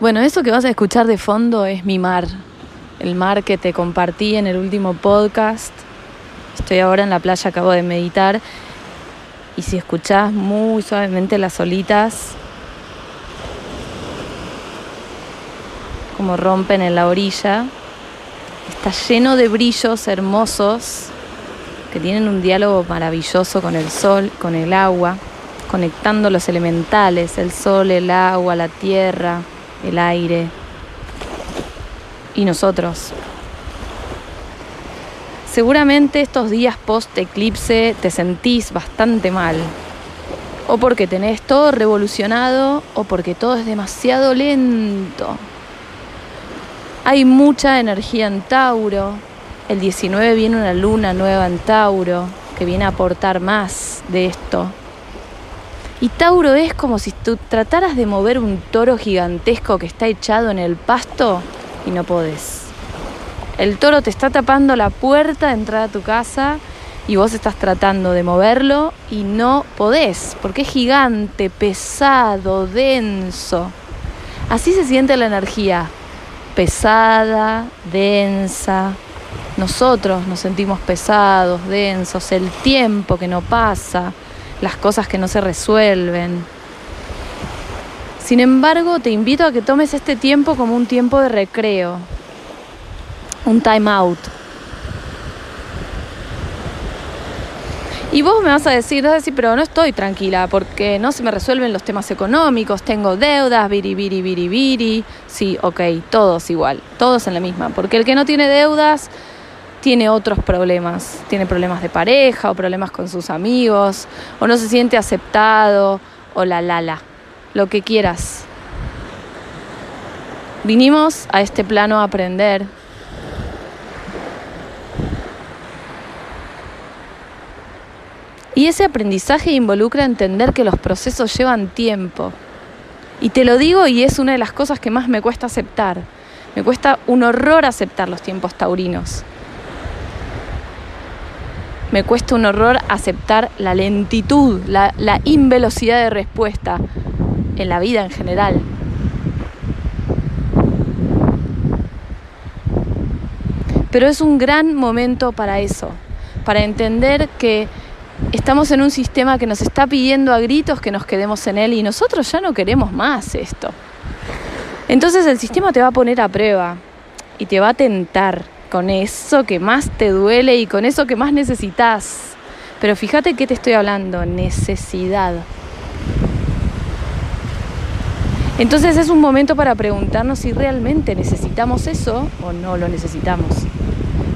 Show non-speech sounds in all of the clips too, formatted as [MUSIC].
Bueno, eso que vas a escuchar de fondo es mi mar, el mar que te compartí en el último podcast. Estoy ahora en la playa, acabo de meditar y si escuchás muy suavemente las olitas, como rompen en la orilla, está lleno de brillos hermosos que tienen un diálogo maravilloso con el sol, con el agua, conectando los elementales, el sol, el agua, la tierra, el aire y nosotros. Seguramente estos días post eclipse te sentís bastante mal. O porque tenés todo revolucionado o porque todo es demasiado lento. Hay mucha energía en Tauro. El 19 viene una luna nueva en Tauro que viene a aportar más de esto. Y Tauro es como si tú trataras de mover un toro gigantesco que está echado en el pasto y no podés. El toro te está tapando la puerta de entrada a tu casa y vos estás tratando de moverlo y no podés, porque es gigante, pesado, denso. Así se siente la energía, pesada, densa. Nosotros nos sentimos pesados, densos, el tiempo que no pasa, las cosas que no se resuelven. Sin embargo, te invito a que tomes este tiempo como un tiempo de recreo, un time out. Y vos me vas a decir, vas a decir, pero no estoy tranquila porque no se me resuelven los temas económicos, tengo deudas, biri, biri, biri, biri. Sí, ok, todos igual, todos en la misma. Porque el que no tiene deudas tiene otros problemas, tiene problemas de pareja o problemas con sus amigos, o no se siente aceptado, o la la lo que quieras. Vinimos a este plano a aprender Y ese aprendizaje involucra entender que los procesos llevan tiempo. Y te lo digo y es una de las cosas que más me cuesta aceptar. Me cuesta un horror aceptar los tiempos taurinos. Me cuesta un horror aceptar la lentitud, la, invelocidad de respuesta en la vida en general. Pero es un gran momento para eso, para entender que estamos en un sistema que nos está pidiendo a gritos que nos quedemos en él y nosotros ya no queremos más esto. Entonces el sistema te va a poner a prueba y te va a tentar con eso que más te duele y con eso que más necesitas. Pero fíjate que te estoy hablando, necesidad. Entonces es un momento para preguntarnos si realmente necesitamos eso o no lo necesitamos.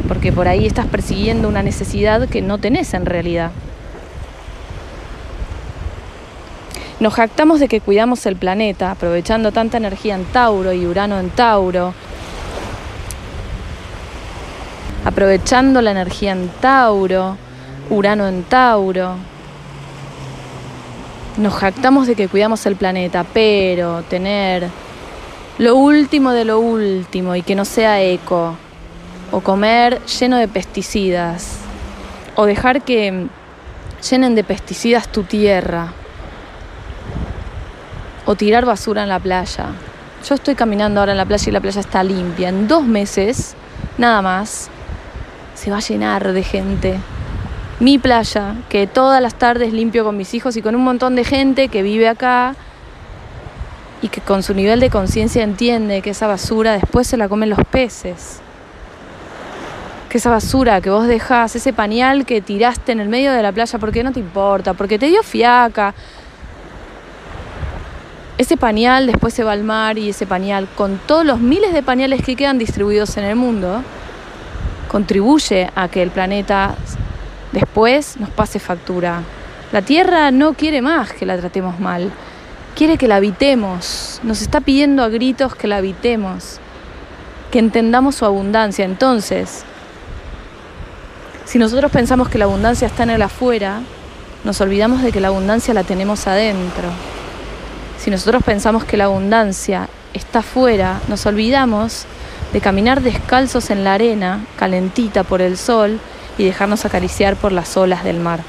Porque por ahí estás persiguiendo una necesidad que no tenés en realidad. Nos jactamos de que cuidamos el planeta, aprovechando tanta energía en Tauro y Urano en Tauro, aprovechando la energía en Tauro, Urano en Tauro. Nos jactamos de que cuidamos el planeta, pero tener lo último de lo último y que no sea eco, o comer lleno de pesticidas, o dejar que llenen de pesticidas tu tierra, o tirar basura en la playa. Yo estoy caminando ahora en la playa y la playa está limpia. En dos meses, nada más, se va a llenar de gente. Mi playa, que todas las tardes limpio con mis hijos y con un montón de gente que vive acá y que con su nivel de conciencia entiende que esa basura después se la comen los peces. Que esa basura que vos dejás, ese pañal que tiraste en el medio de la playa, porque no te importa, porque te dio fiaca, ese pañal después se va al mar y ese pañal, con todos los miles de pañales que quedan distribuidos en el mundo, contribuye a que el planeta después nos pase factura. La Tierra no quiere más que la tratemos mal, quiere que la habitemos, nos está pidiendo a gritos que la habitemos, que entendamos su abundancia. Entonces, si nosotros pensamos que la abundancia está en el afuera, nos olvidamos de que la abundancia la tenemos adentro. Si nosotros pensamos que la abundancia está afuera, nos olvidamos de caminar descalzos en la arena, calentita por el sol, y dejarnos acariciar por las olas del mar.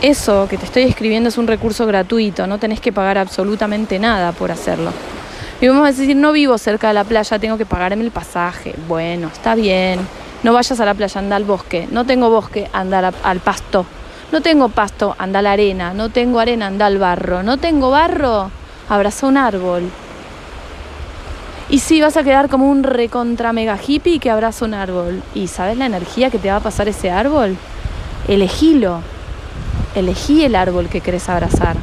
Eso que te estoy escribiendo es un recurso gratuito, no tenés que pagar absolutamente nada por hacerlo. Y vamos a decir, no vivo cerca de la playa, tengo que pagarme el pasaje. Bueno, está bien. No vayas a la playa, anda al bosque. No tengo bosque, anda al pasto. No tengo pasto, anda la arena. No tengo arena, anda al barro. No tengo barro, abraza un árbol. Y sí, vas a quedar como un recontra mega hippie que abraza un árbol. ¿Y sabes la energía que te va a pasar ese árbol? Elegílo. Elegí el árbol que querés abrazar.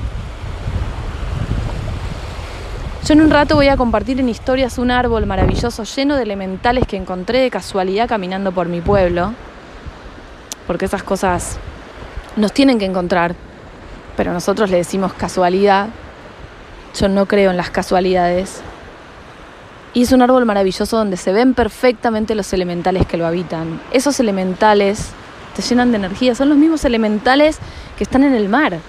Yo en un rato voy a compartir en historias un árbol maravilloso lleno de elementales que encontré de casualidad caminando por mi pueblo. Porque esas cosas nos tienen que encontrar. Pero nosotros le decimos casualidad. Yo no creo en las casualidades. Y es un árbol maravilloso donde se ven perfectamente los elementales que lo habitan. Esos elementales te llenan de energía, son los mismos elementales que están en el mar.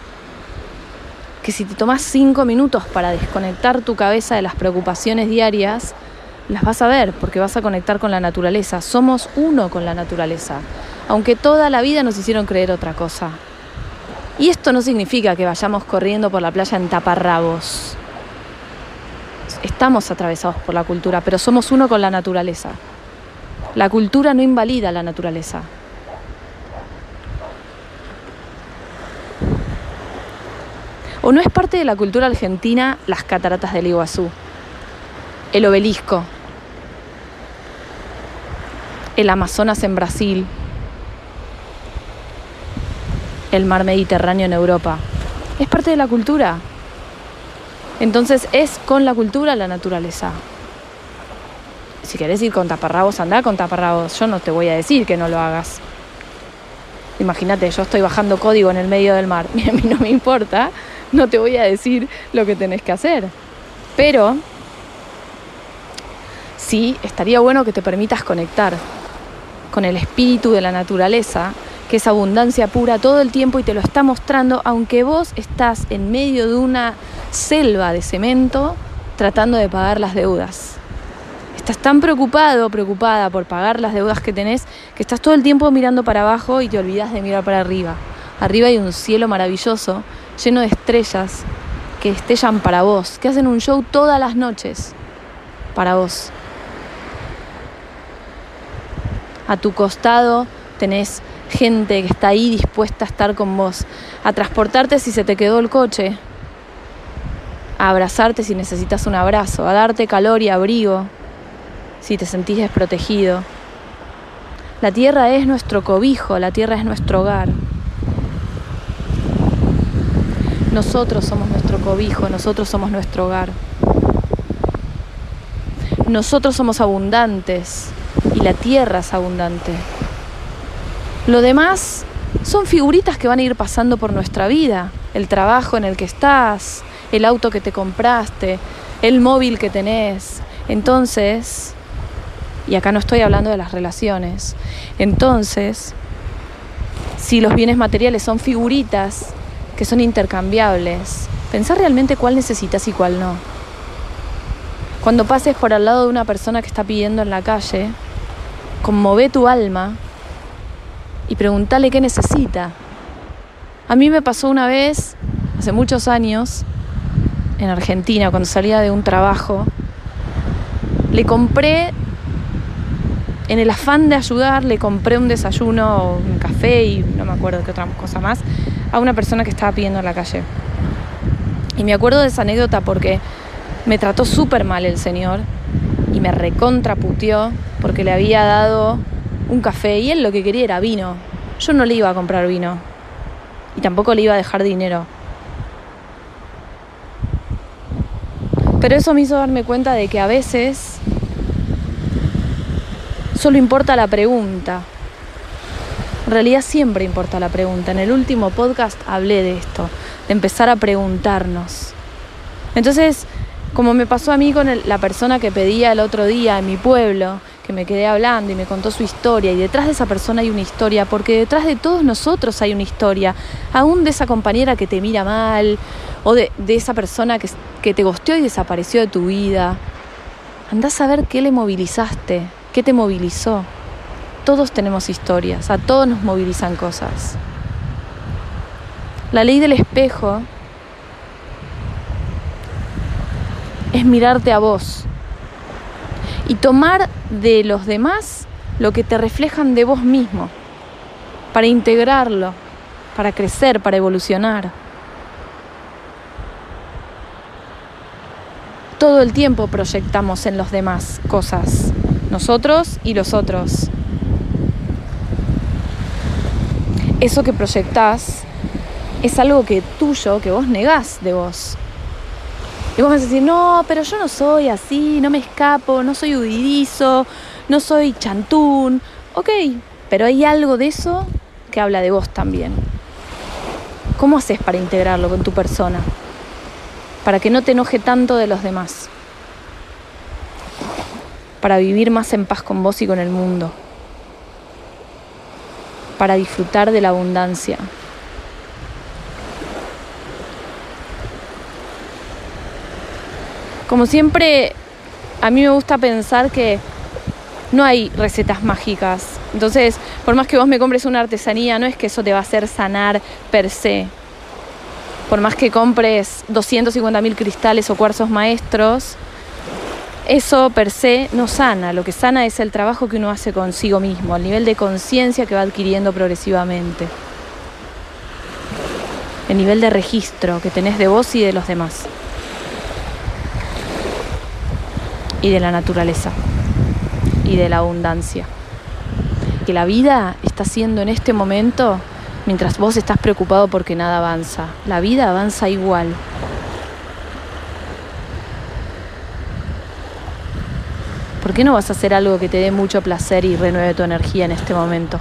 Que si te tomas cinco minutos para desconectar tu cabeza de las preocupaciones diarias, las vas a ver porque vas a conectar con la naturaleza. Somos uno con la naturaleza, aunque toda la vida nos hicieron creer otra cosa. Y esto no significa que vayamos corriendo por la playa en taparrabos estamos atravesados por la cultura, pero somos uno con la naturaleza. La cultura no invalida la naturaleza. ¿O no es parte de la cultura argentina las cataratas del Iguazú? El obelisco, el Amazonas en Brasil, el mar Mediterráneo en Europa. Es parte de la cultura. Entonces es con la cultura la naturaleza. Si querés ir con taparrabos, anda con taparrabos. Yo no te voy a decir que no lo hagas. Imagínate, yo estoy bajando código en el medio del mar. [LAUGHS] a mí no me importa. No te voy a decir lo que tenés que hacer. Pero sí, estaría bueno que te permitas conectar con el espíritu de la naturaleza, que es abundancia pura todo el tiempo y te lo está mostrando, aunque vos estás en medio de una selva de cemento tratando de pagar las deudas. Estás tan preocupado, preocupada por pagar las deudas que tenés, que estás todo el tiempo mirando para abajo y te olvidas de mirar para arriba. Arriba hay un cielo maravilloso, lleno de estrellas que estellan para vos, que hacen un show todas las noches para vos. A tu costado tenés gente que está ahí dispuesta a estar con vos, a transportarte si se te quedó el coche, a abrazarte si necesitas un abrazo, a darte calor y abrigo si te sentís desprotegido. La tierra es nuestro cobijo, la tierra es nuestro hogar. Nosotros somos nuestro cobijo, nosotros somos nuestro hogar. Nosotros somos abundantes y la tierra es abundante. Lo demás son figuritas que van a ir pasando por nuestra vida. El trabajo en el que estás, el auto que te compraste, el móvil que tenés. Entonces, y acá no estoy hablando de las relaciones, entonces, si los bienes materiales son figuritas que son intercambiables, pensar realmente cuál necesitas y cuál no. Cuando pases por al lado de una persona que está pidiendo en la calle, conmove tu alma y pregúntale qué necesita. A mí me pasó una vez, hace muchos años, en Argentina cuando salía de un trabajo. Le compré, en el afán de ayudar, le compré un desayuno, un café y no me acuerdo qué otra cosa más, a una persona que estaba pidiendo en la calle. Y me acuerdo de esa anécdota porque me trató súper mal el señor y me recontraputeó porque le había dado un café y él lo que quería era vino. Yo no le iba a comprar vino y tampoco le iba a dejar dinero. Pero eso me hizo darme cuenta de que a veces solo importa la pregunta. En realidad siempre importa la pregunta. En el último podcast hablé de esto, de empezar a preguntarnos. Entonces, como me pasó a mí con la persona que pedía el otro día en mi pueblo, que me quedé hablando y me contó su historia, y detrás de esa persona hay una historia, porque detrás de todos nosotros hay una historia, aún de esa compañera que te mira mal, o de, esa persona que, que te gosteó y desapareció de tu vida. Andás a ver qué le movilizaste, qué te movilizó. Todos tenemos historias, a todos nos movilizan cosas. La ley del espejo es mirarte a vos y tomar de los demás lo que te reflejan de vos mismo, para integrarlo, para crecer, para evolucionar. Todo el tiempo proyectamos en los demás cosas, nosotros y los otros. Eso que proyectás es algo que tuyo, que vos negás de vos. Y vos vas a decir, no, pero yo no soy así, no me escapo, no soy huidizo, no soy chantún. Ok, pero hay algo de eso que habla de vos también. ¿Cómo haces para integrarlo con tu persona? Para que no te enoje tanto de los demás. Para vivir más en paz con vos y con el mundo. Para disfrutar de la abundancia. Como siempre, a mí me gusta pensar que no hay recetas mágicas. Entonces, por más que vos me compres una artesanía, no es que eso te va a hacer sanar per se. Por más que compres 250.000 cristales o cuarzos maestros, eso per se no sana. Lo que sana es el trabajo que uno hace consigo mismo, el nivel de conciencia que va adquiriendo progresivamente. El nivel de registro que tenés de vos y de los demás. Y de la naturaleza y de la abundancia. Que la vida está siendo en este momento, mientras vos estás preocupado porque nada avanza, la vida avanza igual. ¿Por qué no vas a hacer algo que te dé mucho placer y renueve tu energía en este momento?